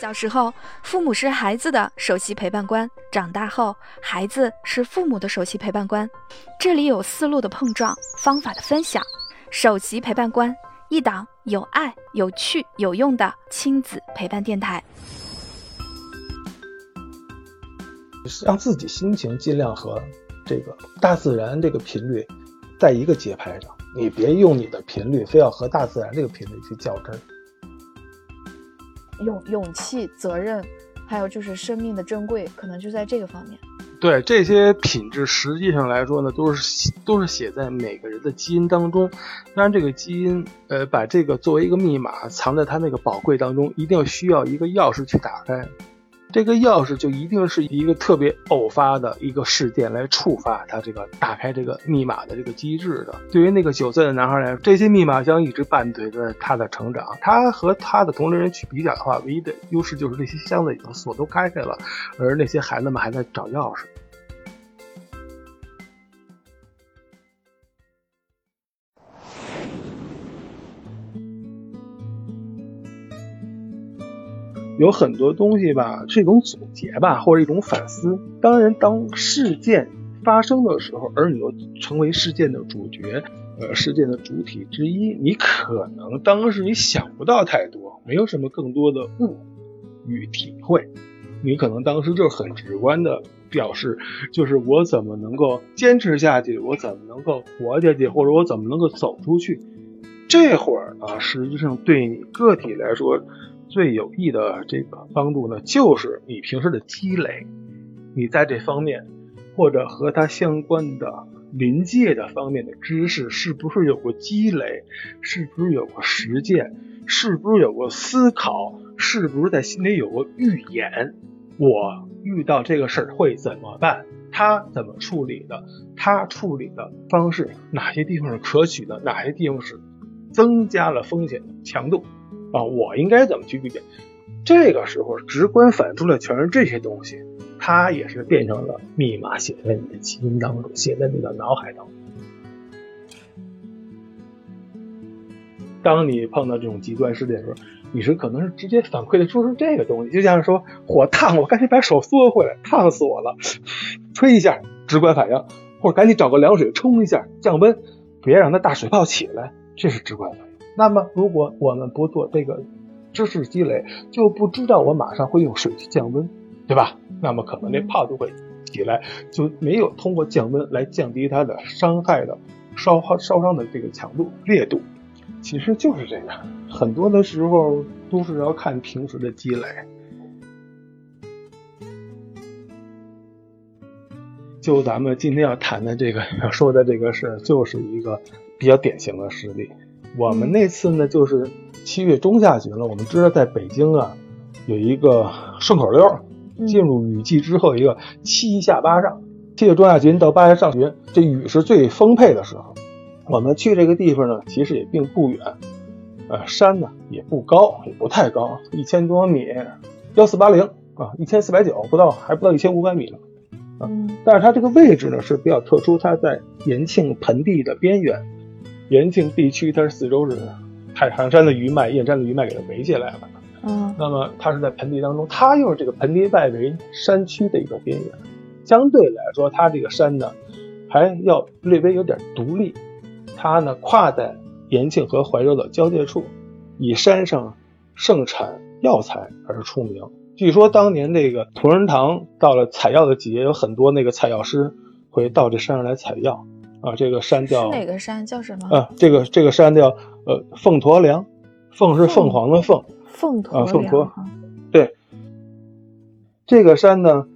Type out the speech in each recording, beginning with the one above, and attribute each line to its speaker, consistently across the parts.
Speaker 1: 小时候，父母是孩子的首席陪伴官；长大后，孩子是父母的首席陪伴官。这里有思路的碰撞，方法的分享。首席陪伴官，一档有爱、有趣、有用的亲子陪伴电台。
Speaker 2: 让自己心情尽量和这个大自然这个频率在一个节拍上，你别用你的频率非要和大自然这个频率去较真儿。
Speaker 3: 勇勇气、责任，还有就是生命的珍贵，可能就在这个方面。
Speaker 2: 对这些品质，实际上来说呢，都是都是写在每个人的基因当中。当然，这个基因，呃，把这个作为一个密码藏在它那个宝贵当中，一定要需要一个钥匙去打开。这个钥匙就一定是一个特别偶发的一个事件来触发他这个打开这个密码的这个机制的。对于那个九岁的男孩来说，这些密码箱一直伴随着他的成长。他和他的同龄人去比较的话，唯一的优势就是这些箱子已经锁都开开了，而那些孩子们还在找钥匙。有很多东西吧，是一种总结吧，或者一种反思。当然，当事件发生的时候，而你又成为事件的主角，呃，事件的主体之一，你可能当时你想不到太多，没有什么更多的悟与体会。你可能当时就很直观的表示，就是我怎么能够坚持下去，我怎么能够活下去，或者我怎么能够走出去。这会儿啊，实际上对你个体来说。最有益的这个帮助呢，就是你平时的积累，你在这方面或者和它相关的临界的方面的知识，是不是有过积累？是不是有过实践？是不是有过思考？是不是在心里有过预演？我遇到这个事儿会怎么办？他怎么处理的？他处理的方式哪些地方是可取的？哪些地方是增加了风险强度？啊，我应该怎么去预见？这个时候直观反映出来全是这些东西，它也是变成了密码，写在你的基因当中，写在你的脑海当中。当你碰到这种极端事件的时候，你是可能是直接反馈的说是这个东西，就像是说火烫，我赶紧把手缩回来，烫死我了，吹一下，直观反应，或者赶紧找个凉水冲一下，降温，别让它大水泡起来，这是直观反应。那么，如果我们不做这个知识积累，就不知道我马上会用水去降温，对吧？那么可能那泡就会起来，就没有通过降温来降低它的伤害的烧烧伤的这个强度烈度。其实就是这样，很多的时候都是要看平时的积累。就咱们今天要谈的这个要说的这个事，就是一个比较典型的实例。我们那次呢，就是七月中下旬了。我们知道，在北京啊，有一个顺口溜，进入雨季之后，一个七下八上。七月中下旬到八月上旬，这雨是最丰沛的时候。我们去这个地方呢，其实也并不远，呃，山呢也不高，也不太高，一千多米，幺四八零啊，一千四百九，不到，还不到一千五百米呢。啊，但是它这个位置呢是比较特殊，它在延庆盆地的边缘。延庆地区，它是四周是太行山的余脉、燕山的余脉给它围起来了。
Speaker 3: 嗯，
Speaker 2: 那么它是在盆地当中，它又是这个盆地外围山区的一个边缘。相对来说，它这个山呢，还要略微有点独立。它呢，跨在延庆和怀柔的交界处，以山上盛产药材而出名。据说当年这个同仁堂到了采药的季节，有很多那个采药师会到这山上来采药。啊，这个山叫
Speaker 3: 哪个山？叫什么？
Speaker 2: 啊，这个这个山叫呃凤驼梁，凤是凤凰的凤，
Speaker 3: 凤驼
Speaker 2: 啊，凤驼。对，这个山呢，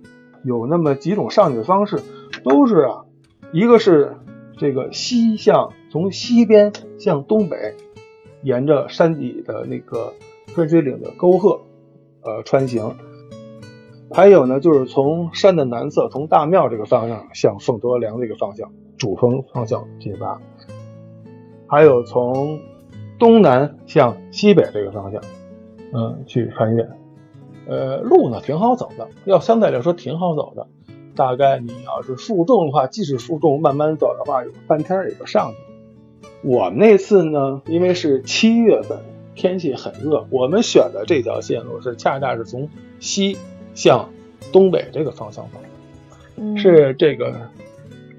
Speaker 2: 有那么几种上去的方式，都是啊，一个是这个西向，从西边向东北，沿着山底的那个分水岭的沟壑，呃，穿行；还有呢，就是从山的南侧，从大庙这个方向向凤驼梁这个方向。主峰方向进发，还有从东南向西北这个方向，嗯，去穿越。呃，路呢挺好走的，要相对来说挺好走的。大概你要是负重的话，即使负重慢慢走的话，有半天也就上去了。我们那次呢，因为是七月份，天气很热。我们选的这条线路是恰恰是从西向东北这个方向走，
Speaker 3: 嗯
Speaker 2: 是这个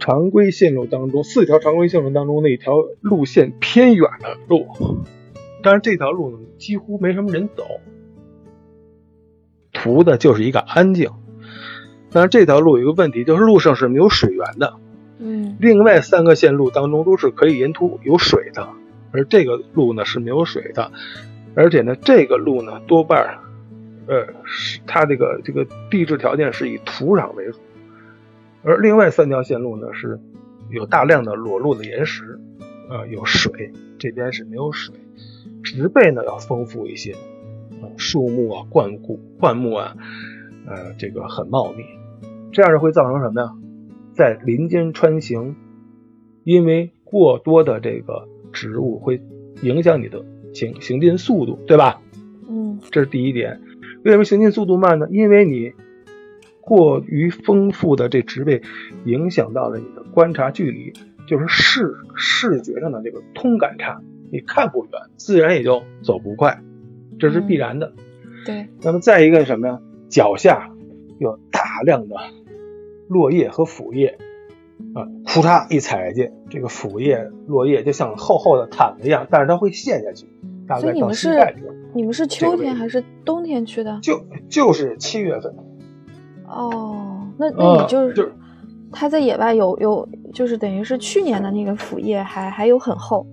Speaker 2: 常规线路当中四条常规线路当中的一条路线偏远的路。但是，这条路呢几乎没什么人走，图的就是一个安静。但是这条路有一个问题，就是路上是没有水源的。
Speaker 3: 嗯
Speaker 2: 另外三个线路当中都是可以沿途有水的，而这个路呢是没有水的，而且呢这个路呢多半，呃，是它这个这个地质条件是以土壤为主，而另外三条线路呢是有大量的裸露的岩石，呃，有水，这边是没有水，植被呢要丰富一些，呃树木啊、灌木、灌木啊，呃，这个很茂密，这样就会造成什么呀？在林间穿行，因为过多的这个植物会影响你的行行进速度，对吧？
Speaker 3: 嗯
Speaker 2: 这是第一点。为什么行进速度慢呢？因为你过于丰富的这植被影响到了你的观察距离，就是视视觉上的这个通感差，你看不远，自然也就走不快，这是必然的。
Speaker 3: 对，
Speaker 2: 那么再一个是什么呀？脚下有大量的落叶和腐叶，啊，呼嚓一踩下去，这个腐叶、落叶就像厚厚的毯子一样，但是它会陷下去，大概到
Speaker 3: 所以你们是
Speaker 2: 膝盖这，
Speaker 3: 你们是秋天还是冬天去的？
Speaker 2: 就就是七月份，
Speaker 3: 哦，那那
Speaker 2: 呃
Speaker 3: 你就是、
Speaker 2: 就是
Speaker 3: 它在野外有有，就是等于是去年的那个腐叶还还有很厚？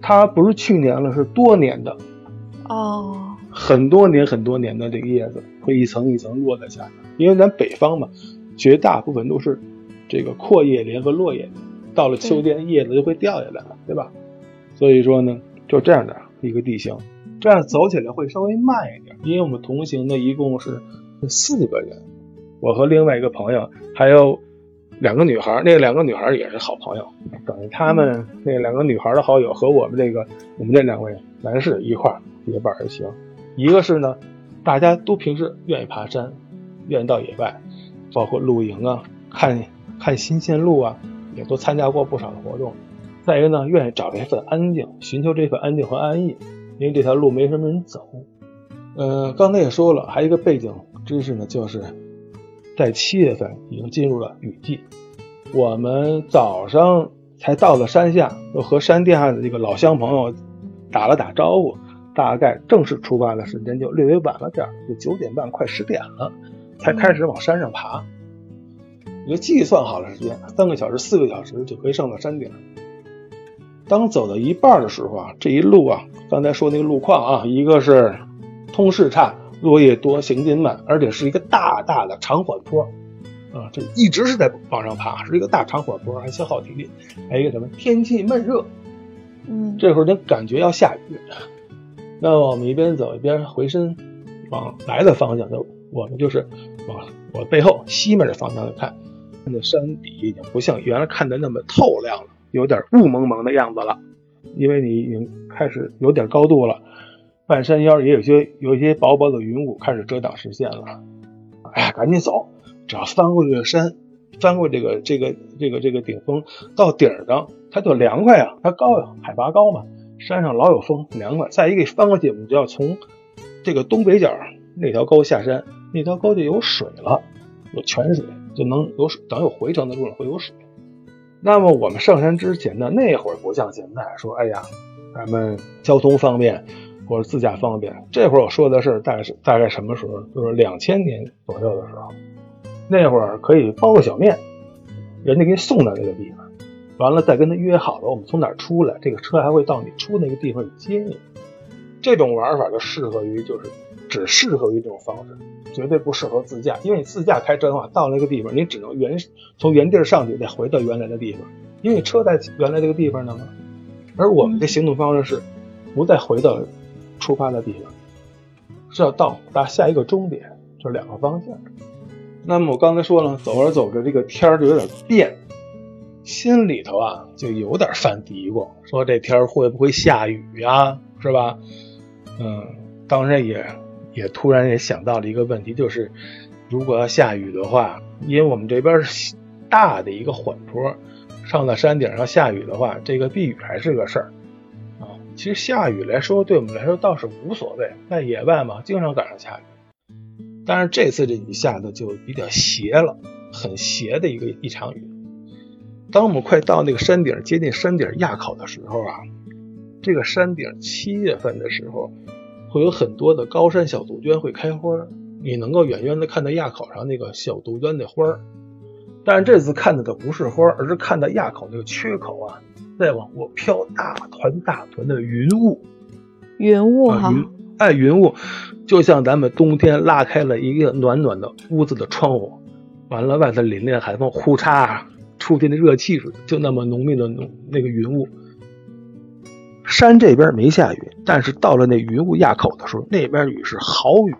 Speaker 2: 它不是去年了，是多年的，
Speaker 3: 哦，
Speaker 2: 很多年很多年的这个叶子会一层一层落在下面，因为咱北方嘛，绝大部分都是这个阔叶林和落叶林，到了秋天叶子就会掉下来了，对吧？所以说呢，就这样的一个地形，这样走起来会稍微慢一点，因为我们同行的一共是四个人，我和另外一个朋友还有两个女孩，那两个女孩也是好朋友，等于他们那两个女孩的好友和我们这个我们这两位男士一块儿结伴而行。一个是呢，大家都平时愿意爬山，愿意到野外，包括露营啊、看看新鲜路啊，也都参加过不少的活动。再一个呢，愿意找这份安静，寻求这份安静和安逸，因为这条路没什么人走。呃，刚才也说了，还有一个背景知识呢，就是在七月份已经进入了雨季，我们早上才到了山下，又和山地下的这个老乡朋友打了打招呼，大概正式出发的时间就略微晚了点儿，就九点半快十点了，才开始往山上爬。你就计算好了时间，三个小时、四个小时就可以上到山顶。当走到一半的时候啊，这一路啊，刚才说那个路况啊，一个是通视差，落叶多，行进慢，而且是一个大大的长缓坡，啊，这一直是在往上爬，是一个大长缓坡，还消耗体力。还有一个什么，天气闷热，
Speaker 3: 嗯，
Speaker 2: 这会儿就感觉要下雨。那我们一边走一边回身往来的方向，就我们就是往我背后西面的方向看，那山底已经不像原来看的那么透亮了，有点雾蒙蒙的样子了，因为你已经开始有点高度了，半山腰也有些有一些薄薄的云雾开始遮挡视线了。哎呀，赶紧走！只要翻过这个山，翻过这个这个这个这个顶峰，到顶上它就凉快啊，它高呀，海拔高嘛，山上老有风，凉快。再一个翻过去，我们就要从这个东北角那条沟下山，那条沟就有水了，有泉水，就能有水，等有回程的路上会有水。那么我们上山之前呢，那会儿不像现在说，哎呀，咱们交通方便或者自驾方便。这会儿我说的是大概是大概什么时候？就是两千年左右的时候，那会儿可以包个小面，人家给你送到这个地方，完了再跟他约好了，我们从哪儿出来，这个车还会到你出那个地方去接你。这种玩法就适合于就是只适合于这种方式，绝对不适合自驾，因为你自驾开车的话，到那个地方你只能原从原地儿上去，再回到原来的地方，因为车在原来这个地方呢嘛。而我们的行动方式是不再回到出发的地方，是要到达下一个终点，这两个方向。那么我刚才说了，走着走着这个天儿就有点变，心里头啊就有点犯嘀咕，说这天儿会不会下雨呀、是吧？嗯，当然也也突然也想到了一个问题，就是如果要下雨的话，因为我们这边是大的一个缓坡，上到山顶上下雨的话，这个避雨还是个事儿。其实下雨来说，对我们来说倒是无所谓，在野外嘛，经常赶上下雨。但是这次这雨下的就比较邪了，很邪的一个一场雨。当我们快到那个山顶，接近山顶垭口的时候啊，这个山顶七月份的时候，会有很多的高山小杜鹃会开花，你能够远远的看到垭口上那个小杜鹃的花儿。但是这次看到的不是花，而是看到垭口那个缺口啊，在往过飘大团大团的云雾。
Speaker 3: 云雾哈，
Speaker 2: 哎，云雾。就像咱们冬天拉开了一个暖暖的屋子的窗户，完了外头凛冽海风，呼嚓出去的热气似的，就那么浓密的浓那个云雾。山这边没下雨，但是到了那云雾垭口的时候，那边雨是豪雨，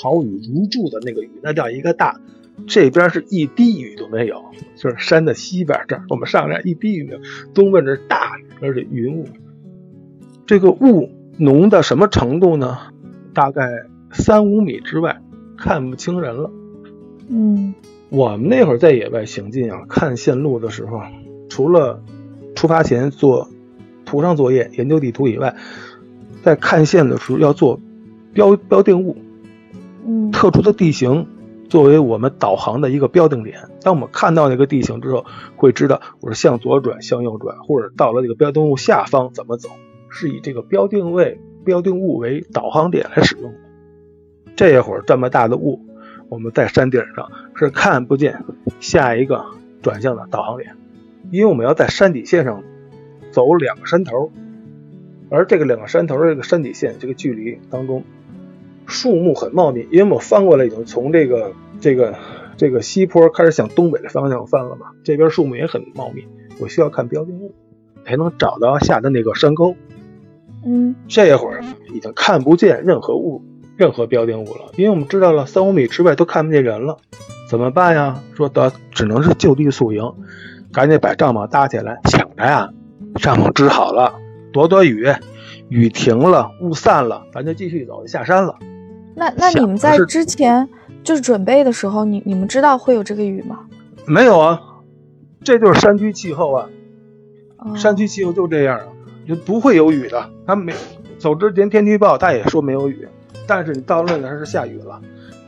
Speaker 2: 豪雨如注的那个雨，那叫一个大。这边是一滴雨都没有，就是山的西边这儿，我们上这一滴雨没有，东边是大雨，而且云雾。这个雾浓到什么程度呢？大概三五米之外，看不清人了。
Speaker 3: 嗯，
Speaker 2: 我们那会儿在野外行进啊，看线路的时候，除了出发前做图上作业、研究地图以外，在看线的时候要做标标定物。
Speaker 3: 嗯，
Speaker 2: 特殊的地形作为我们导航的一个标定点。当我们看到那个地形之后，会知道我是向左转、向右转，或者到了这个标定物下方怎么走，是以这个标定位。标定物为导航点来使用的。这会儿这么大的雾，我们在山顶上是看不见下一个转向的导航点，因为我们要在山底线上走两个山头，而这个两个山头这个山底线这个距离当中，树木很茂密，因为我翻过来已经从这个这个这个西坡开始向东北的方向翻了嘛，这边树木也很茂密，我需要看标定物才能找到下的那个山沟。
Speaker 3: 嗯，
Speaker 2: 这会儿已经看不见任何物、任何标定物了，因为我们知道了三五米之外都看不见人了，怎么办呀？说得只能是就地宿营，赶紧把帐篷搭起来，想着呀，帐篷支好了，躲躲雨，雨停了，雾散了，咱就继续走，下山了。
Speaker 3: 那那你们在之前就是准备的时候，你你们知道会有这个雨吗？
Speaker 2: 没有啊，这就是山区气候啊，山区气候就这样啊。就不会有雨的。他没走之前，天气预报他也说没有雨，但是你到了那儿是下雨了。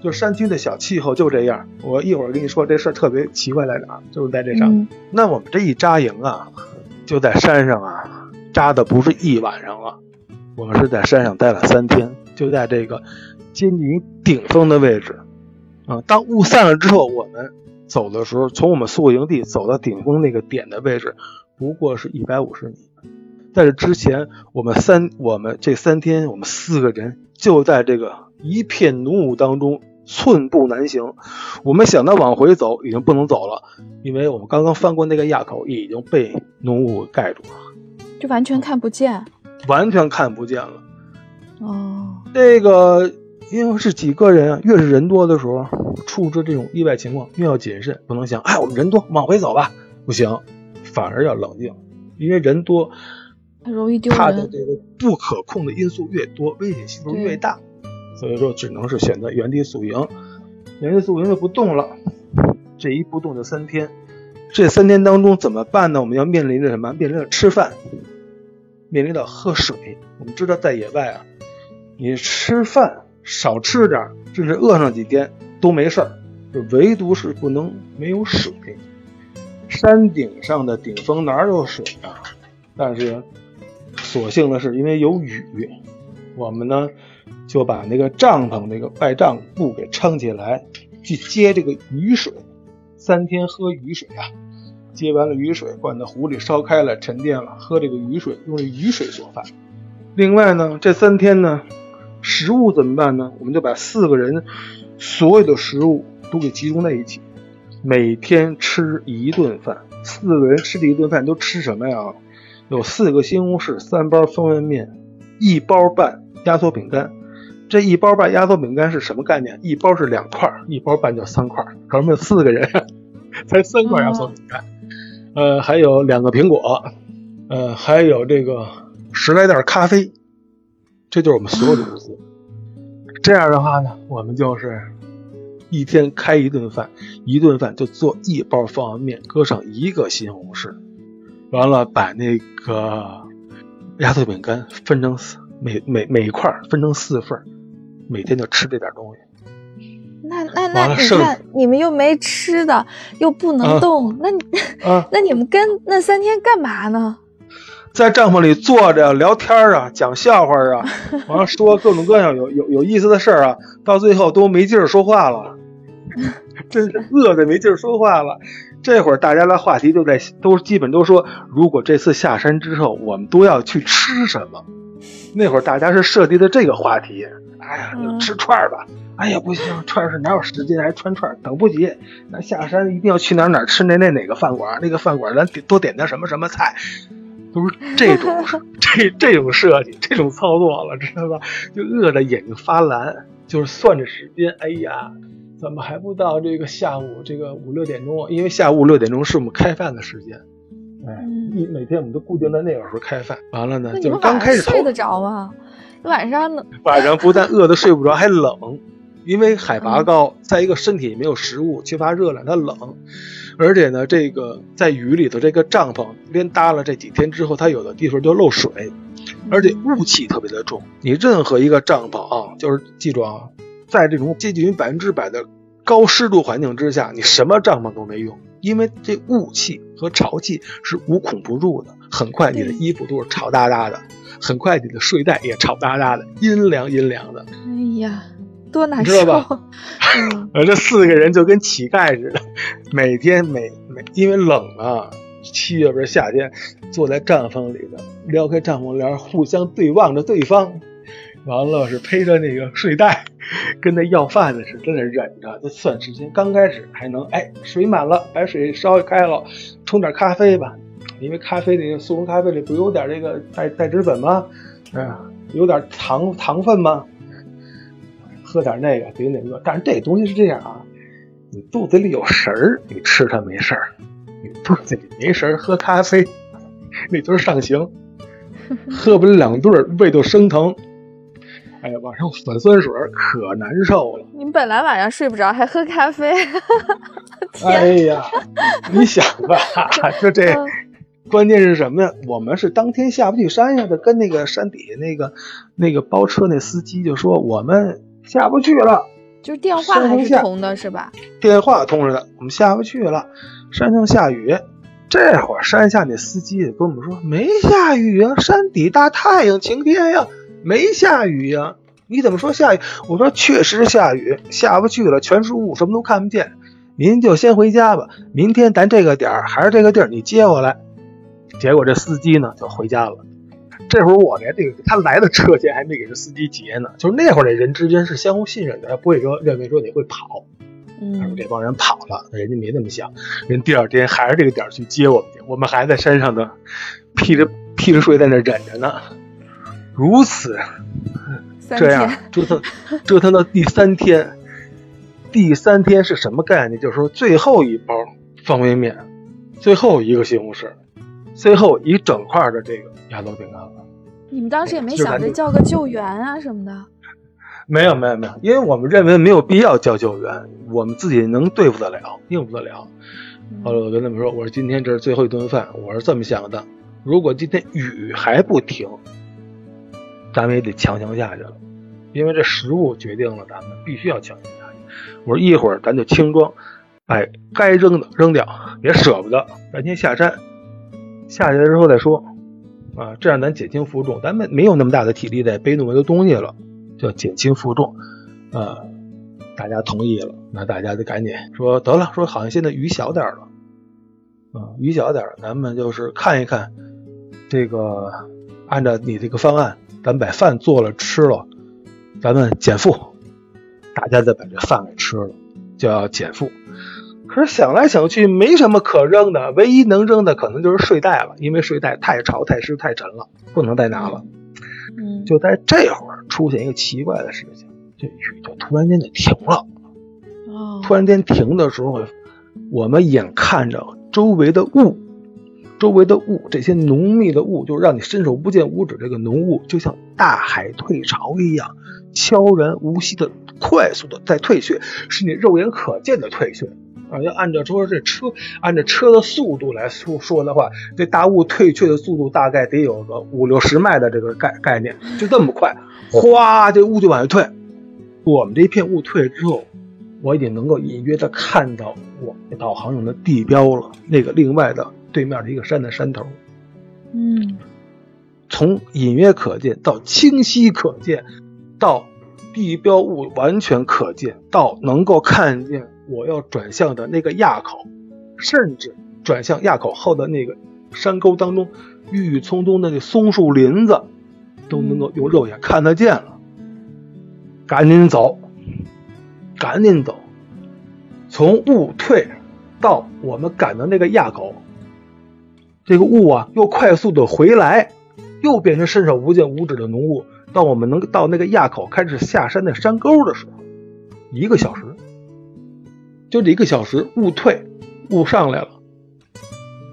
Speaker 2: 就山区的小气候就这样。我一会儿跟你说这事儿特别奇怪在哪，就是在这上。那我们这一扎营啊，就在山上啊，扎的不是一晚上了，我们是在山上待了三天，就在这个接近顶峰的位置啊。当雾散了之后，我们走的时候，从我们宿营地走到顶峰那个点的位置，不过是一百五十米。但是之前，我们三我们这三天，我们四个人就在这个一片浓雾当中寸步难行。我们想到往回走，已经不能走了，因为我们刚刚翻过那个垭口，已经被浓雾盖住了，
Speaker 3: 就完全看不见，
Speaker 2: 完全看不见了。
Speaker 3: 哦，
Speaker 2: 这个因为是几个人啊，越是人多的时候，处置这种意外情况越要谨慎，不能想，哎，我们人多，往回走吧，不行，反而要冷静，因为人多。
Speaker 3: 容易丢
Speaker 2: 人。它的这个不可控的因素越多，危险系数越大，所以说只能是选择原地宿营。原地宿营就不动了，这一不动就三天。这三天当中怎么办呢？我们要面临着什么？面临着吃饭，面临着喝水。我们知道在野外啊，你吃饭少吃点，甚至饿上几天都没事儿，唯独是不能没有水。山顶上的顶峰哪有水啊？但是。所幸的是，因为有雨，我们呢就把那个帐篷那个外帐布给撑起来，去接这个雨水。三天喝雨水啊，接完了雨水，灌到壶里烧开了，沉淀了，喝这个雨水，用这雨水做饭。另外呢，这三天呢，食物怎么办呢？我们就把四个人所有的食物都给集中在一起，每天吃一顿饭。四个人吃的一顿饭都吃什么呀？有四个西红柿，三包方便面，一包半压缩饼干。这一包半压缩饼干是什么概念？一包是两块，一包半就三块。可是我们四个人，才三块压缩饼干。呃，还有两个苹果，呃，还有这个十来袋咖啡。这就是我们所有的物资。这样的话呢，我们就是一天开一顿饭，一顿饭就做一包方便面，搁上一个西红柿。完了，把那个压缩饼干分成四每每每一块分成四份，每天就吃这点东西。
Speaker 3: 那那那你看，你们又没吃的，又不能
Speaker 2: 啊
Speaker 3: 动，那
Speaker 2: 啊，
Speaker 3: 那你们跟那三天干嘛呢？
Speaker 2: 在帐篷里坐着聊天儿啊，讲笑话啊，完了说各种各样有有有意思的事儿啊，到最后都没劲儿说话了，真是饿的没劲儿说话了。这会儿大家的话题都在都基本都说，如果这次下山之后我们都要去吃什么？那会儿大家是设计的这个话题。哎呀，吃串儿吧。哎呀，不行，串儿是哪有时间还穿串儿，等不及。那下山一定要去哪儿哪儿吃那那哪个饭馆，那个饭馆咱点多点点什么什么菜，都是这种 这这种设计，这种操作了，知道吧？就饿得眼睛发蓝，就是算着时间。哎呀，怎么还不到这个下午这个五六点钟啊？因为下午六点钟是我们开饭的时间。哎，
Speaker 3: 嗯
Speaker 2: 一每天我们都固定在那个时候开饭。完了呢，就是刚开始
Speaker 3: 睡得着吗？晚上呢？
Speaker 2: 晚上不但饿得睡不着，还冷，因为海拔
Speaker 3: 嗯
Speaker 2: 高，再一个身体没有食物，缺乏热量，它冷。而且呢，这个在雨里头这个帐篷连搭了这几天之后，它有的地方就漏水，而且雾气特别的重。你任何一个帐篷啊，就是记住啊，在这种接近于百分之百的高湿度环境之下，你什么帐篷都没用，因为这雾气和潮气是无孔不入的，很快你的衣服都是潮哒哒的，很快你的睡袋也潮哒哒的，阴凉阴凉的。
Speaker 3: 哎呀，多难
Speaker 2: 你知
Speaker 3: 受！
Speaker 2: 道吧
Speaker 3: 嗯，
Speaker 2: 这四个人就跟乞丐似的，每天每每因为冷啊，七月份夏天，坐在帐篷里的，撩开帐篷帘，互相对望着对方，完了是披着那个睡袋，跟那要饭的似的，在那忍着，就算时间。刚开始还能哎，水满了，把水烧开了，冲点咖啡吧，因为咖啡那个速溶咖啡里不有点这个代代脂粉吗？哎呀，有点糖糖分吗？喝点那个顶顶饿。但是这东西是这样啊，你肚子里有食儿，你吃它没事儿；你肚子里没食儿，喝咖啡，那就是上刑。喝不了两顿，胃就生疼。哎呀，晚上反酸水可难受了。
Speaker 3: 你们本来晚上睡不着，还喝咖啡，
Speaker 2: 哎呀，你想吧，就这
Speaker 3: 嗯，
Speaker 2: 关键是什么呀？我们是当天下不去山呀，就跟那个山底下那个那个包车那司机就说我们下不去了，
Speaker 3: 就是电话还是通的，是吧？
Speaker 2: 电话通着的，我们下不去了，山上下雨。这会儿山下那司机也跟我们说没下雨啊，山底大太阳晴天呀，没下雨呀。你怎么说下雨？我说确实下雨，下不去了，全是雾，什么都看不见。您就先回家吧，明天咱这个点儿还是这个地儿，你接我来。结果这司机呢就回家了。这会儿我连这个他来的车钱还没给这司机结呢，就是那会儿这人之间是相互信任的，他不会说认为说你会跑。他说
Speaker 3: 嗯
Speaker 2: 这帮人跑了，人家没那么想，人第二天还是这个点儿去接我们去，我们还在山上呢，披着披着睡在那忍着呢。如此这样，折腾折腾到第三天，第三天是什么概念？就是说最后一包方便面，最后一个西红柿，最后一整块的这个压缩饼干了。
Speaker 3: 你们当时也没想着叫个救援啊什么的？
Speaker 2: 没有没有没有，因为我们认为没有必要叫救援，我们自己能对付得了，应付得了。后来我跟他们说，我说今天这是最后一顿饭，我是这么想的，如果今天雨还不停，咱们也得强行下去了，因为这食物决定了咱们必须要强行下去。我说一会儿咱就轻装，哎，该扔的扔掉，也舍不得，咱先下山，下去了之后再说，啊，这样咱减轻负重，咱们没有那么大的体力再背那么多东西了，就减轻负重，啊，大家同意了，那大家就赶紧说得了，说好像现在雨小点了，啊，雨小点儿，咱们就是看一看，这个按照你这个方案，咱们把饭做了吃了，咱们减负，大家再把这饭给吃了，就要减负。可是想来想去没什么可扔的，唯一能扔的可能就是睡袋了，因为睡袋太潮、太湿、太沉了，不能再拿了。
Speaker 3: 嗯，
Speaker 2: 就在这会儿出现一个奇怪的事情，这雨就突然间就停了。
Speaker 3: 哦，
Speaker 2: 突然间停的时候，我们眼看着周围的雾，周围的雾，这些浓密的雾，就让你伸手不见五指。这个浓雾就像大海退潮一样，悄然无息的、快速的在退却，是你肉眼可见的退却。啊，要按照说这车按照车的速度来说说的话，这大雾退却的速度大概得有个五六十迈的这个概概念，就这么快，哗，这雾就往下退。我们这片雾退了之后，我已经能够隐约的看到我们导航用的地标了，那个另外的对面的一个山的山头。
Speaker 3: 嗯
Speaker 2: 从隐约可见到清晰可见，到地标物完全可见，到能够看见我要转向的那个垭口，甚至转向垭口后的那个山沟当中郁郁葱葱的那松树林子，都能够用肉眼看得见了。赶紧走，赶紧走，从雾退到我们赶到那个垭口，这个雾啊又快速的回来，又变成伸手不见五指的浓雾。到我们能到那个垭口开始下山的山沟的时候，一个小时，就这一个小时，雾退，雾上来了，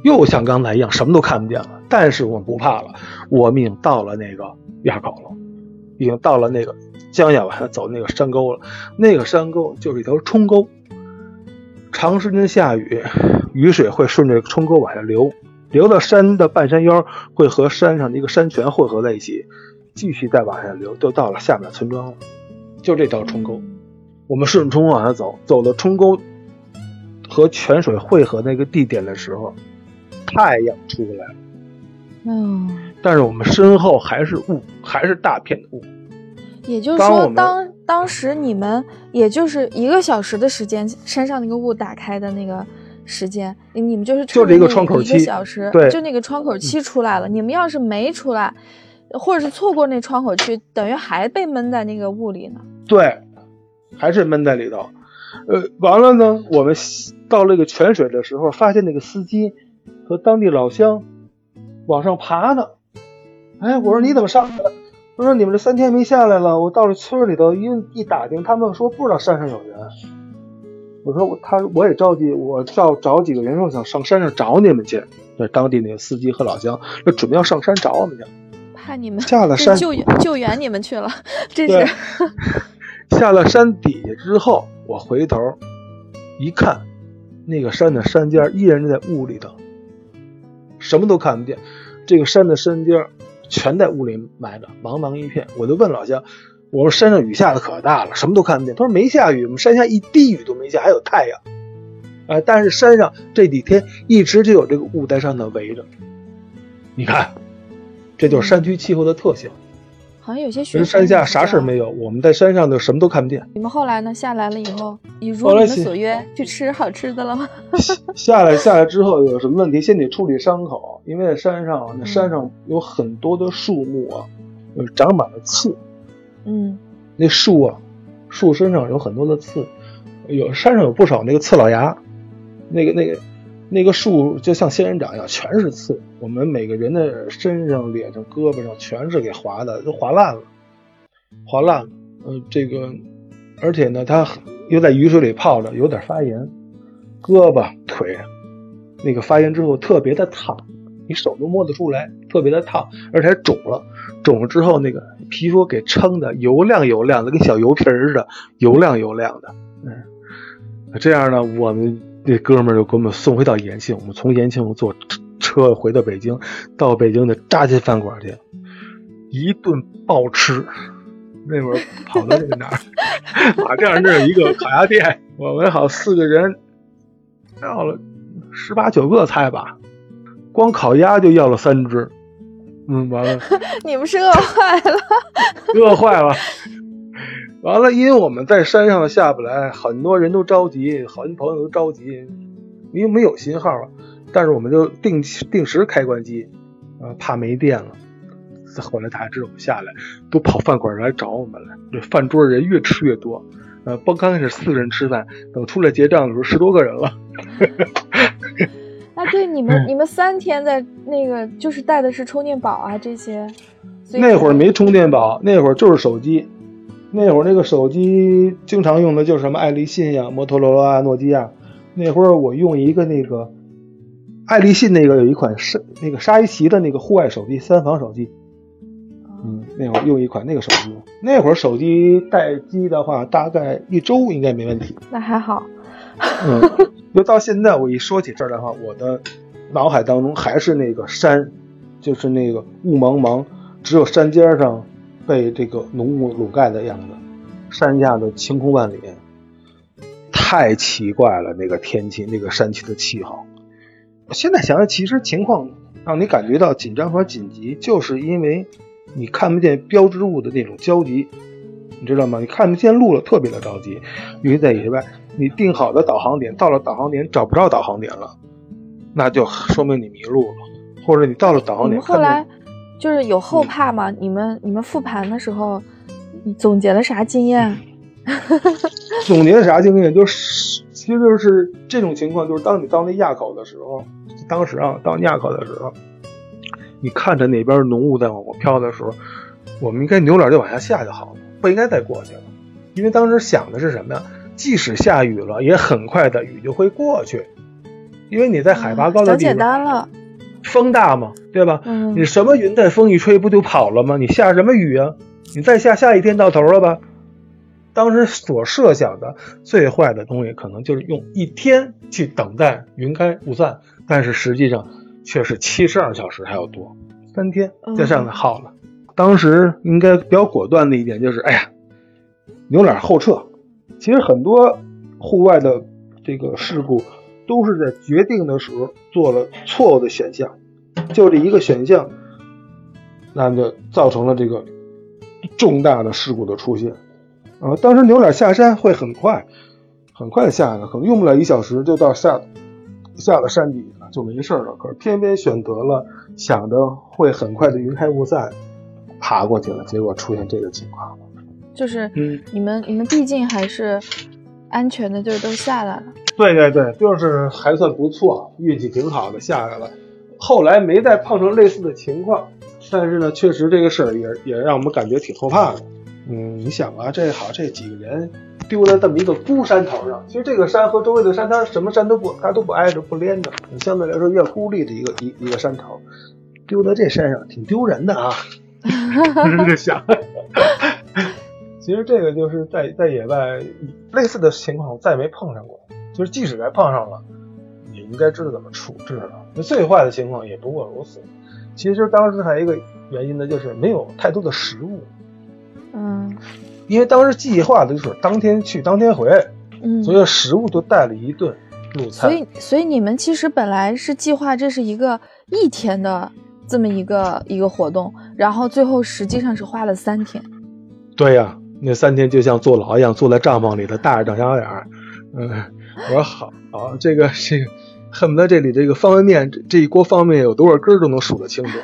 Speaker 2: 又像刚才一样什么都看不见了。但是我们不怕了，我们已经到了那个垭口了，已经到了那个将要往下走那个山沟了。那个山沟就是一条冲沟，长时间下雨，雨水会顺着冲沟往下流，流到山的半山腰，会和山上的一个山泉汇合在一起，继续再往下流，就到了下面村庄了。就这条冲沟，我们顺冲往下走，走到冲沟和泉水汇合那个地点的时候，太阳出来了，
Speaker 3: 嗯，
Speaker 2: 但是我们身后还是雾，还是大片的雾。
Speaker 3: 也就是说，
Speaker 2: 当
Speaker 3: 当当时你们也就是一个小时的时间，山上那个雾打开的那个时间，你你们就是
Speaker 2: 就这
Speaker 3: 一
Speaker 2: 窗口期一
Speaker 3: 个小时，
Speaker 2: 对
Speaker 3: 就那个窗口期出来了。你们要是没出来，或者是错过那窗口期，等于还被闷在那个雾里呢。
Speaker 2: 对，还是闷在里头。呃，完了呢，我们到那个泉水的时候，发现那个司机和当地老乡往上爬呢。哎，我说你怎么上来了？他说你们这三天没下来了。我到了村里头，一一打听，他们说不知道山上有人。我说我他我也着急，我找找几个人说想上山上找你们去。这当地那个司机和老乡，那准备要上山找我们去。
Speaker 3: 怕你们
Speaker 2: 下了 山
Speaker 3: 救援救援你们去了，这
Speaker 2: 对
Speaker 3: 是，
Speaker 2: 下了山底下之后，我回头一看，那个山的山尖依然在雾里头，什么都看不见。这个山的山尖全在雾里埋着，茫茫一片。我就问老乡，我说山上雨下的可大了，什么都看不见。他说没下雨，我们山下一滴雨都没下，还有太阳。哎、但是山上这几天一直就有这个雾在上头围着。你看，这就是山区气候的特性。
Speaker 3: 好像有些学
Speaker 2: 人
Speaker 3: 生
Speaker 2: 山下啥事儿。没有，我们在山上就什么都看不见。
Speaker 3: 你们后来呢？下来了以后，你如你们所约去吃好吃的了吗？
Speaker 2: 下来下来之后有什么问题，先得处理伤口，因为在山上，那山上有很多的树木啊，呃长满了刺，
Speaker 3: 嗯
Speaker 2: 那树啊，树身上有很多的刺，有山上有不少那个刺老芽，那个那个那个树就像仙人掌一样，全是刺。我们每个人的身上、脸上、胳膊上全是给划的，都划烂了，划烂了。呃，这个，而且呢，它又在雨水里泡着，有点发炎，胳膊、腿那个发炎之后特别的烫，你手都摸得出来，特别的烫，而且还肿了。肿了之后，那个皮肤给撑的油亮油亮的，跟小油皮似的，油亮油亮的。嗯，这样呢，我们那哥们儿就给我们送回到延庆，我们从延庆坐车车回到北京，到北京的扎金饭馆去，一顿暴吃。那会儿跑到那个哪儿，马甸那儿有一个烤鸭店，我们好四个人，要了十八九个菜吧，光烤鸭就要了三只。嗯，完了。
Speaker 3: 你们是饿坏了。
Speaker 2: 饿坏了。完了，因为我们在山上下不来，很多人都着急，好多朋友都着急，因为没有信号了。但是我们就定期定时开关机，啊，怕没电了。后来大家知道我们下来，都跑饭馆来找我们了。这饭桌人越吃越多，呃，刚刚开始四个人吃饭，等出来结账的时候十多个人了。
Speaker 3: 那 对你
Speaker 2: 嗯
Speaker 3: 们，你们三天在那个就是带的是充电宝啊这些，
Speaker 2: 那会儿没充电宝，那会儿就是手机。那会儿那个手机经常用的就是什么爱立信呀、摩托罗拉、诺基亚。那会儿我用一个那个爱立信那个有一款沙那个沙一奇的那个户外手机，三防手机。嗯，那会儿用一款那个手机。那会儿手机待机的话，大概一周应该没问题。
Speaker 3: 那还好。
Speaker 2: 嗯，就到现在，我一说起这儿的话，我的脑海当中还是那个山，就是那个雾茫茫，只有山尖上被这个浓雾笼盖的样子，山下的晴空万里，太奇怪了，那个天气，那个山区的气候。现在想想，其实情况让你感觉到紧张和紧急，就是因为你看不见标志物的那种焦急，你知道吗？你看不见路了，特别的着急，因为在野外。你定好的导航点到了导航点找不着导航点了，那就说明你迷路了，或者你到了导航点。
Speaker 3: 后来就是有后怕吗？你们你们复盘的时候，总结了啥经验？
Speaker 2: 总结了啥经验？就是其实就是这种情况，就是当你到那垭口的时候，当时啊到垭口的时候，你看着那边浓雾在往过飘的时候，我们应该扭脸就往下下就好了，不应该再过去了，因为当时想的是什么呀？即使下雨了，也很快的雨就会过去，因为你在海拔高的地
Speaker 3: 方，简单了，
Speaker 2: 风大嘛，对吧？
Speaker 3: 嗯，
Speaker 2: 你什么云在风一吹不就跑了吗？你下什么雨啊？你再下下一天到头了吧？当时所设想的最坏的东西，可能就是用一天去等待云开雾散，但是实际上却是七十二小时还要多，三天就这样子耗了。当时应该比较果断的一点就是，哎呀，扭脸后撤。其实很多户外的这个事故，都是在决定的时候做了错误的选项，就这一个选项，那就造成了这个重大的事故的出现。啊，当时牛脸下山会很快，很快下来，可能用不了一小时就到下下了山底了就没事了。可是偏偏选择了想着会很快的云开雾散，爬过去了，结果出现这个情况。
Speaker 3: 就是，嗯，你们你们毕竟还是安全的，就是都下来了。
Speaker 2: 对对对，就是还算不错，运气挺好的下来了。后来没再碰上类似的情况，但是呢，确实这个事儿也也让我们感觉挺后怕的。嗯，你想啊，这好这几个人丢在这么一个孤山头上，其实这个山和周围的山，它什么山都不，它都不挨着不连着，相对来说越孤立的一个一一个山头，丢在这山上挺丢人的啊。这么想。其实这个就是在在野外类似的情况，我再没碰上过。就是即使该碰上了，也应该知道怎么处置了。那最坏的情况也不过如此。其实当时还有一个原因呢，就是没有太多的食物。
Speaker 3: 嗯。
Speaker 2: 因为当时计划的就是当天去当天回，
Speaker 3: 嗯，
Speaker 2: 所以食物就带了一顿。
Speaker 3: 所以，所以你们其实本来是计划这是一个一天的这么一个一个活动，然后最后实际上是花了三天。
Speaker 2: 对呀。那三天就像坐牢一样，坐在帐篷里头，大着长小脸儿。嗯，我说好，好，这个这个，恨不得这里这个方便面，这这一锅方便面有多少根都能数得清楚。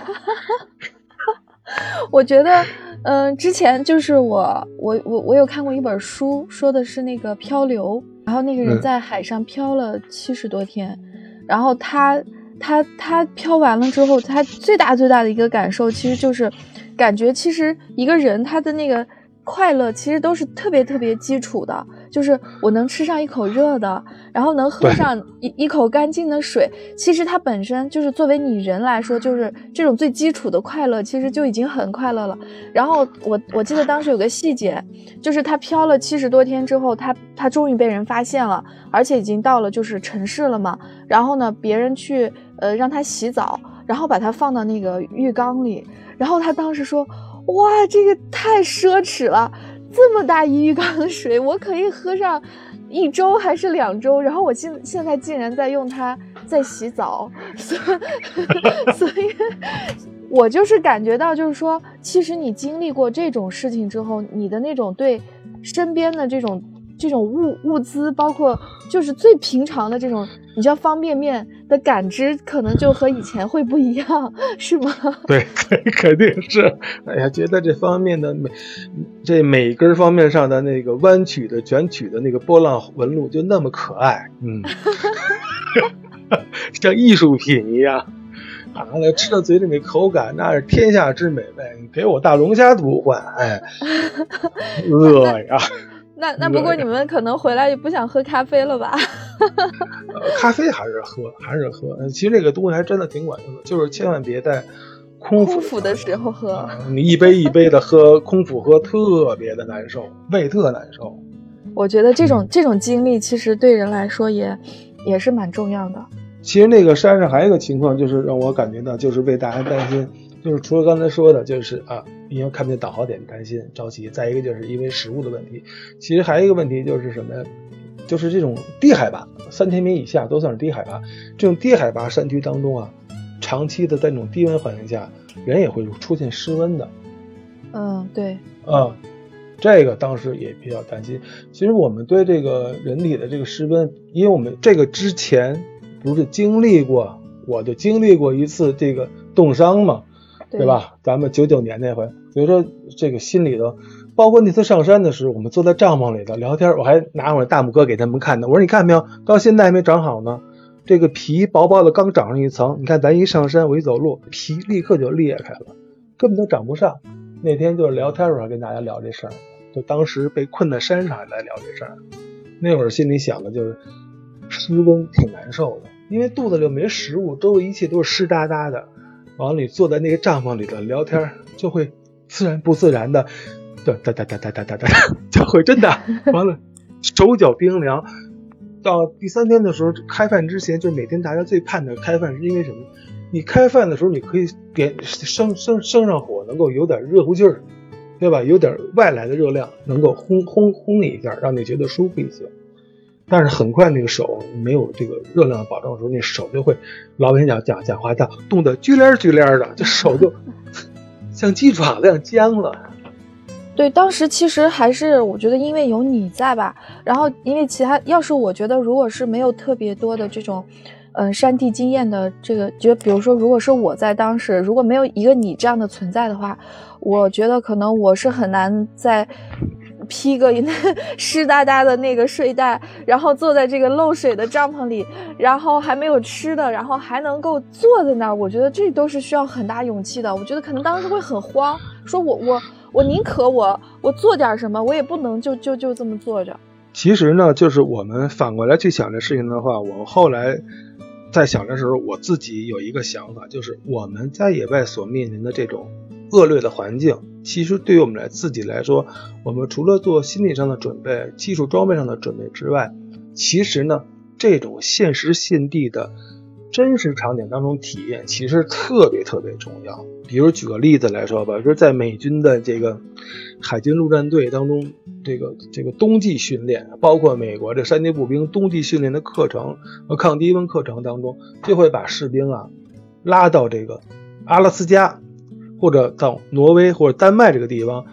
Speaker 3: 我觉得，嗯，之前就是我，我，我，我有看过一本书，说的是那个漂流，然后那个人在海上漂了七十多天，然后他，他，他漂完了之后，他最大最大的一个感受，其实就是感觉，其实一个人他的那个。快乐其实都是特别特别基础的，就是我能吃上一口热的，然后能喝上一一口干净的水。其实它本身就是作为你人来说，就是这种最基础的快乐，其实就已经很快乐了。然后我我记得当时有个细节，就是它漂了七十多天之后，它它终于被人发现了，而且已经到了就是城市了嘛。然后呢，别人去呃让它洗澡，然后把它放到那个浴缸里，然后他当时说。哇，这个太奢侈了！这么大一浴缸的水，我可以喝上一周还是两周。然后我现现在竟然在用它在洗澡，所，所以，我就是感觉到，就是说，其实你经历过这种事情之后，你的那种对身边的这种。这种物物资，包括就是最平常的这种，你像方便面的感知，可能就和以前会不一样，是吗？
Speaker 2: 对，肯定是。哎呀，觉得这方便面的每这每根方便面上的那个弯曲的、卷曲的那个波浪纹路，就那么可爱，嗯，像艺术品一样。啊，那吃到嘴里那口感，那是天下之美味，你给我大龙虾都不换，哎，饿呀！
Speaker 3: 那那不过你们可能回来也不想喝咖啡了吧？
Speaker 2: 咖啡还是喝，还是喝。其实这个东西还真的挺管用的，就是千万别在空
Speaker 3: 腹的时候喝。
Speaker 2: 你一杯一杯的喝，空腹喝特别的难受，胃特难受。
Speaker 3: 我觉得这种这种经历其实对人来说也也是蛮重要的。
Speaker 2: 其实那个山上还有一个情况，就是让我感觉到就是为大家担心，就是除了刚才说的，就是啊，因为看不见导航点担心着急，再一个就是因为食物的问题。其实还有一个问题就是什么呀？就是这种低海拔，三千米以下都算是低海拔。这种低海拔山区当中啊，长期的在那种低温环境下，人也会出现失温的。
Speaker 3: 嗯，对。
Speaker 2: 啊，这个当时也比较担心。其实我们对这个人体的这个失温，因为我们这个之前不是经历过，我就经历过一次这个冻伤嘛，对吧？咱们九九年那回，所以说这个心里头。包括那次上山的时候，我们坐在帐篷里头聊天，我还拿我的大拇哥给他们看呢。我说：“你看没有，到现在还没长好呢。这个皮薄薄的，刚长上一层。你看咱一上山，我一走路，皮立刻就裂开了，根本就长不上。那天就是聊天的时候跟大家聊这事儿，就当时被困在山上来聊这事儿。那会儿心里想的就是失温挺难受的，因为肚子里没食物，周围一切都是湿哒哒的。往里，坐在那个帐篷里头聊天，就会自然不自然的。”哒哒哒哒哒哒哒哒，就会真的完了，手脚冰凉。到第三天的时候，开饭之前，就是每天大家最盼的开饭，是因为什么？你开饭的时候，你可以点生生生上火，能够有点热乎劲儿，对吧？有点外来的热量，能够烘烘烘你一下，让你觉得舒服一些。但是很快那个手没有这个热量的保障的时候，那手就会，老百姓讲讲讲话叫冻得拘连拘连的，这手就 像鸡爪子一样僵了。
Speaker 3: 对，当时其实还是我觉得，因为有你在吧，然后因为其他，要是我觉得，如果是没有特别多的这种，嗯，山地经验的这个，就比如说，如果是我在当时，如果没有一个你这样的存在的话，我觉得可能我是很难在披个湿哒哒的那个睡袋，然后坐在这个漏水的帐篷里，然后还没有吃的，然后还能够坐在那儿，我觉得这都是需要很大勇气的。我觉得可能当时会很慌，说我我。我宁可我我做点什么，我也不能就就就这么坐着。
Speaker 2: 其实呢，就是我们反过来去想这事情的话，我后来在想的时候，我自己有一个想法，就是我们在野外所面临的这种恶劣的环境，其实对于我们来自己来说，我们除了做心理上的准备、技术装备上的准备之外，其实呢，这种现实现地的。真实场景当中体验其实特别特别重要。比如举个例子来说吧，就是在美军的这个海军陆战队当中，这个这个冬季训练，包括美国的山地步兵冬季训练的课程和抗低温课程当中，就会把士兵啊拉到这个阿拉斯加或者到挪威或者丹麦这个地方，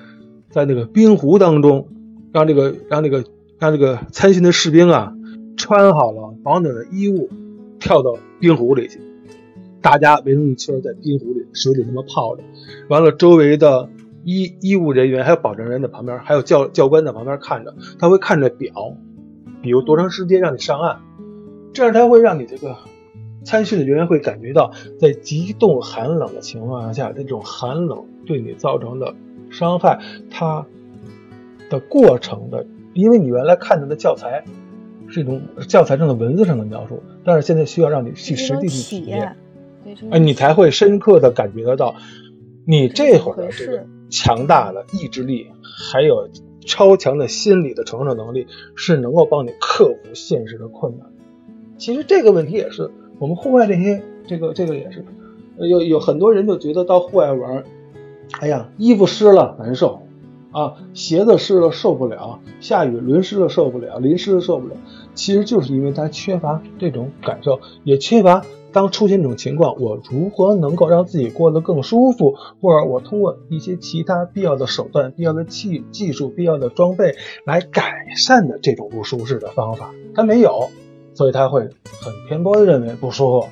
Speaker 2: 在那个冰湖当中，让这个让这个让这个参训的士兵啊穿好了保暖的衣物。跳到冰湖里去，大家围成一圈在冰湖里水里那么泡着，完了周围的医医务人员还有保证人在旁边，还有教教官在旁边看着，他会看着表，比如多长时间让你上岸，这样他会让你这个参训的人员会感觉到在极冻寒冷的情况下，这种寒冷对你造成的伤害，它的过程的，因为你原来看到的教材。是一种教材上的文字上的描述，但是现在需要让你去实地去体验，哎，你才会深刻的感觉得到，你这会儿的这个强大的意志力，还有超强的心理的承受能力，是能够帮你克服现实的困难。其实这个问题也是我们户外这些，这个这个也是，有有很多人就觉得到户外玩，哎呀，衣服湿了难受。啊，鞋子湿了受不了，下雨淋湿了受不了，淋湿了受不了。其实就是因为他缺乏这种感受，也缺乏当出现这种情况，我如何能够让自己过得更舒服，或者我通过一些其他必要的手段、必要的技技术、必要的装备来改善的这种不舒适的方法，他没有，所以他会很偏颇的认为不舒服。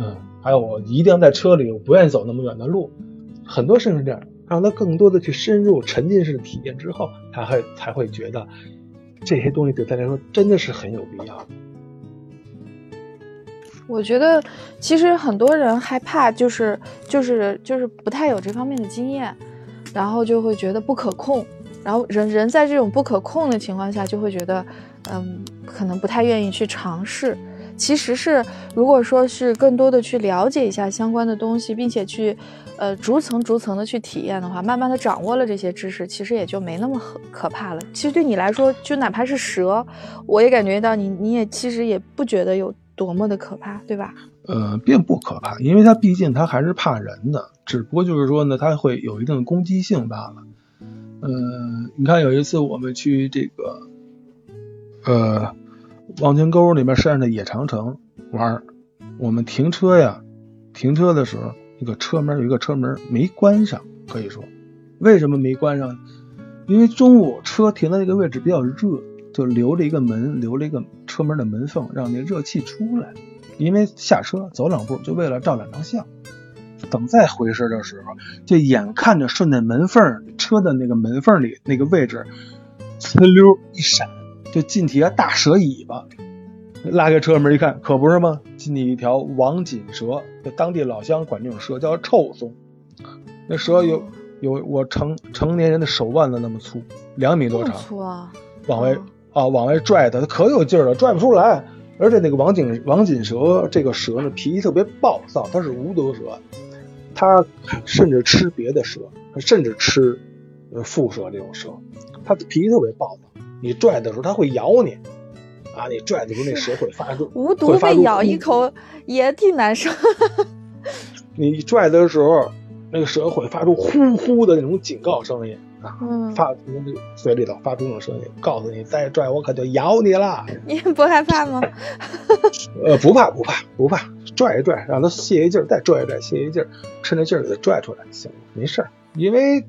Speaker 2: 嗯，还有我一定要在车里，我不愿意走那么远的路，很多事情是这样。让他更多的去深入沉浸式的体验之后，他会才会觉得这些东西对他来说真的是很有必要。
Speaker 3: 我觉得其实很多人害怕，就是就是就是不太有这方面的经验，然后就会觉得不可控，然后人人在这种不可控的情况下，就会觉得嗯，可能不太愿意去尝试。其实是如果说是更多的去了解一下相关的东西，并且去呃逐层逐层的去体验的话，慢慢的掌握了这些知识，其实也就没那么可可怕了。其实对你来说，就哪怕是蛇，我也感觉到你你也其实也不觉得有多么的可怕，对吧？
Speaker 2: 呃，并不可怕，因为它毕竟它还是怕人的，只不过就是说呢，它会有一定的攻击性罢了。嗯，你看有一次我们去这个呃望京沟里面山上的野长城玩，我们停车呀，停车的时候那个车门有一个车门没关上，可以说为什么没关上？因为中午车停的那个位置比较热，就留了一个门，留了一个车门的门缝，让那热气出来。因为下车走两步，就为了照两张相。等再回身的时候，就眼看着顺着门缝车的那个门缝里那个位置，呲溜一闪，就进去一大蛇尾巴。拉开车门一看，可不是吗？进去一条王锦蛇，就当地老乡管这种蛇叫臭松。那蛇有有我成成年人的手腕子那么粗，两米多长。
Speaker 3: 粗啊！
Speaker 2: 往外啊，往外拽它，它可有劲儿了，拽不出来。而且那个王锦王锦蛇这个蛇呢，脾气特别暴躁，它是无毒蛇，它甚至吃别的蛇，甚至吃呃蝮蛇这种蛇，它的脾气特别暴躁。你拽的时候，它会咬你啊！你拽的时候，那蛇会发出
Speaker 3: 无毒被咬一口也挺难受。
Speaker 2: 你拽的时候，那个蛇会发出呼呼的那种警告声音。发从这嘴里头发出那种声音，告诉你再拽我可就咬你了。
Speaker 3: 你不害怕吗？
Speaker 2: 呃，不怕不怕不怕，拽一拽，让它泄一劲儿，再拽一拽，泄一劲儿，趁着劲儿给它拽出来就行了，没事儿。因为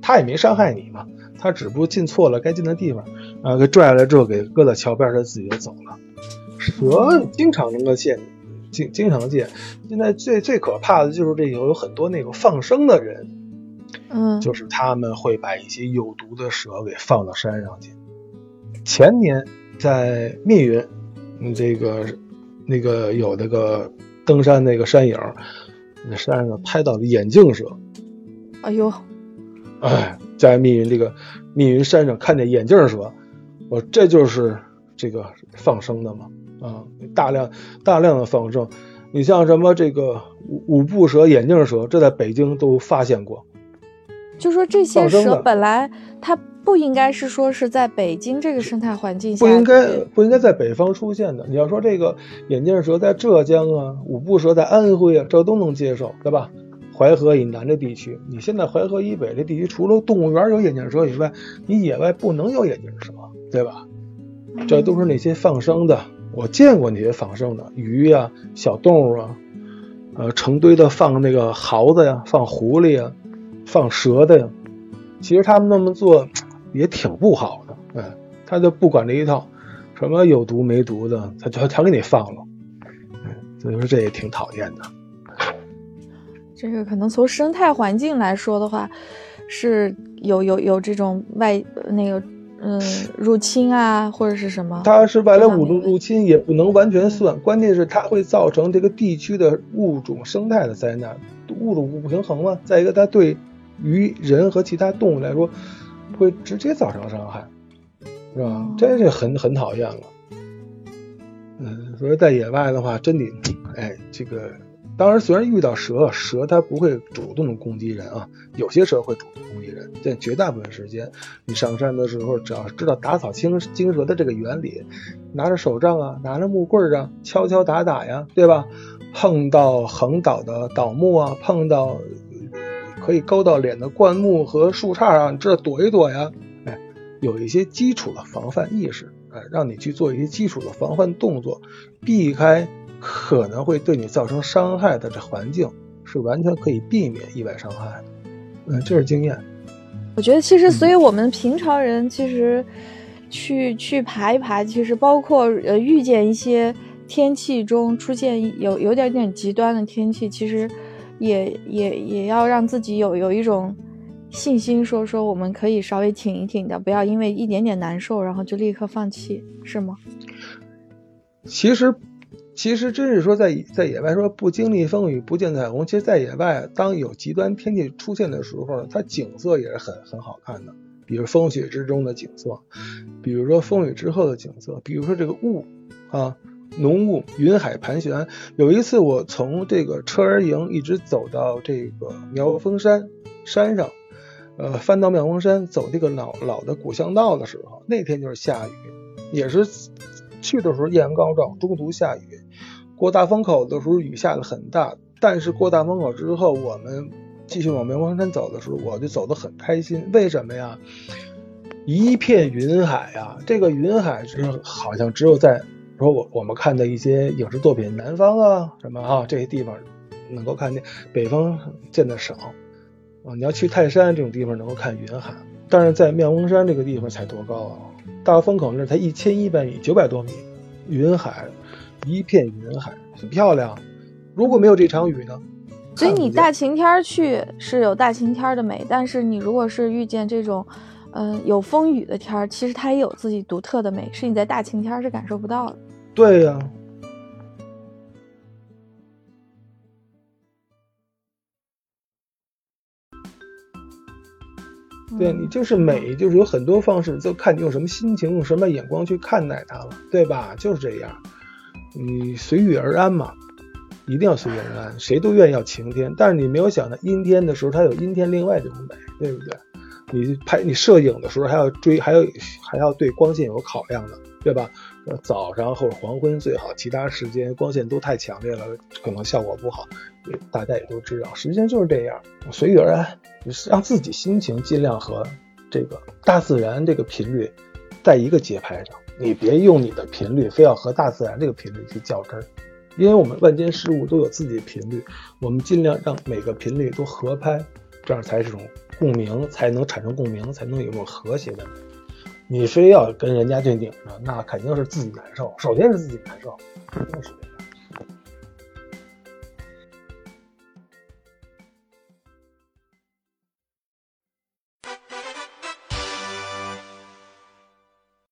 Speaker 2: 它也没伤害你嘛，他只不过进错了该进的地方啊，给拽下来之后给搁在桥边，他自己就走了。蛇经常能够见，经经常见。现在最最可怕的就是这有有很多那个放生的人。
Speaker 3: 嗯，
Speaker 2: 就是他们会把一些有毒的蛇给放到山上去。前年在密云，嗯，这个那个有那个登山那个山影，那山上拍到了眼镜蛇。
Speaker 3: 哎呦，
Speaker 2: 哎，在密云这个密云山上看见眼镜蛇，我这就是这个放生的嘛啊，大量大量的放生。你像什么这个五五步蛇、眼镜蛇，这在北京都发现过。
Speaker 3: 就说这些蛇本来它不应该是说是在北京这个生态环境下，
Speaker 2: 不应该不应该在北方出现的。你要说这个眼镜蛇在浙江啊，五步蛇在安徽啊，这都能接受，对吧？淮河以南的地区，你现在淮河以北的地区，除了动物园有眼镜蛇以外，你野外不能有眼镜蛇，对吧？这都是那些放生的，我见过那些放生的鱼呀、小动物啊，呃，成堆的放那个耗子呀、放狐狸呀。放蛇的呀，其实他们那么做也挺不好的，哎，他就不管这一套，什么有毒没毒的，他就全给你放了，哎，所以说这也挺讨厌的。
Speaker 3: 这个可能从生态环境来说的话，是有有有这种外那个嗯入侵啊或者是什么？
Speaker 2: 它是外来物种入侵也不能完全算，关键是它会造成这个地区的物种生态的灾难，物种不平衡嘛。再一个，它对于人和其他动物来说，会直接造成伤害，是吧？真是很很讨厌了。嗯，所以在野外的话，真得，哎，这个当然，虽然遇到蛇，蛇它不会主动的攻击人啊，有些蛇会主动攻击人，但绝大部分时间，你上山的时候，只要知道打草惊惊蛇的这个原理，拿着手杖啊，拿着木棍啊，敲敲打打呀，对吧？碰到横倒的倒木啊，碰到。可以勾到脸的灌木和树杈啊，你知道躲一躲呀？哎，有一些基础的防范意识，哎，让你去做一些基础的防范动作，避开可能会对你造成伤害的这环境，是完全可以避免意外伤害的。嗯，这是经验。
Speaker 3: 我觉得其实，所以我们平常人其实去去爬一爬，其实包括呃遇见一些天气中出现有有点点极端的天气，其实。也也也要让自己有有一种信心，说说我们可以稍微挺一挺的，不要因为一点点难受，然后就立刻放弃，是吗？
Speaker 2: 其实，其实真是说在在野外说不经历风雨不见彩虹。其实，在野外当有极端天气出现的时候，它景色也是很很好看的，比如风雪之中的景色，比如说风雨之后的景色，比如说这个雾啊浓雾，云海盘旋。有一次，我从这个车儿营一直走到这个苗峰山山上，呃，翻到妙峰山走这个老老的古巷道的时候，那天就是下雨，也是去的时候艳阳高照，中途下雨。过大风口的时候，雨下的很大，但是过大风口之后，我们继续往苗峰山走的时候，我就走得很开心。为什么呀？一片云海啊，这个云海是好像只有在。说我我们看的一些影视作品，南方啊什么啊这些地方能够看见，北方见的少啊。你要去泰山这种地方能够看云海，但是在妙峰山这个地方才多高啊？大风口那才一千一百米，九百多米，云海一片云海，很漂亮。如果没有这场雨呢？
Speaker 3: 所以你大晴天去是有大晴天的美，但是你如果是遇见这种。嗯，有风雨的天儿，其实它也有自己独特的美，是你在大晴天是感受不到的。
Speaker 2: 对呀，对你就是美，就是有很多方式，就看你用什么心情，用什么眼光去看待它了，对吧？就是这样，你随遇而安嘛，一定要随遇而安。谁都愿意要晴天，但是你没有想到阴天的时候，它有阴天另外这种美，对不对？你拍你摄影的时候还要追，还要还要对光线有考量的，对吧？早上或者黄昏最好，其他时间光线都太强烈了，可能效果不好。大家也都知道，实际上就是这样，随遇而安，让自己心情尽量和这个大自然这个频率在一个节拍上。你别用你的频率非要和大自然这个频率去较真儿，因为我们万间事物都有自己的频率，我们尽量让每个频率都合拍，这样才是种。共鸣才能产生共鸣，才能有种和谐的。你非要跟人家对顶着，那肯定是自己难受。首先是自己难受，肯定是。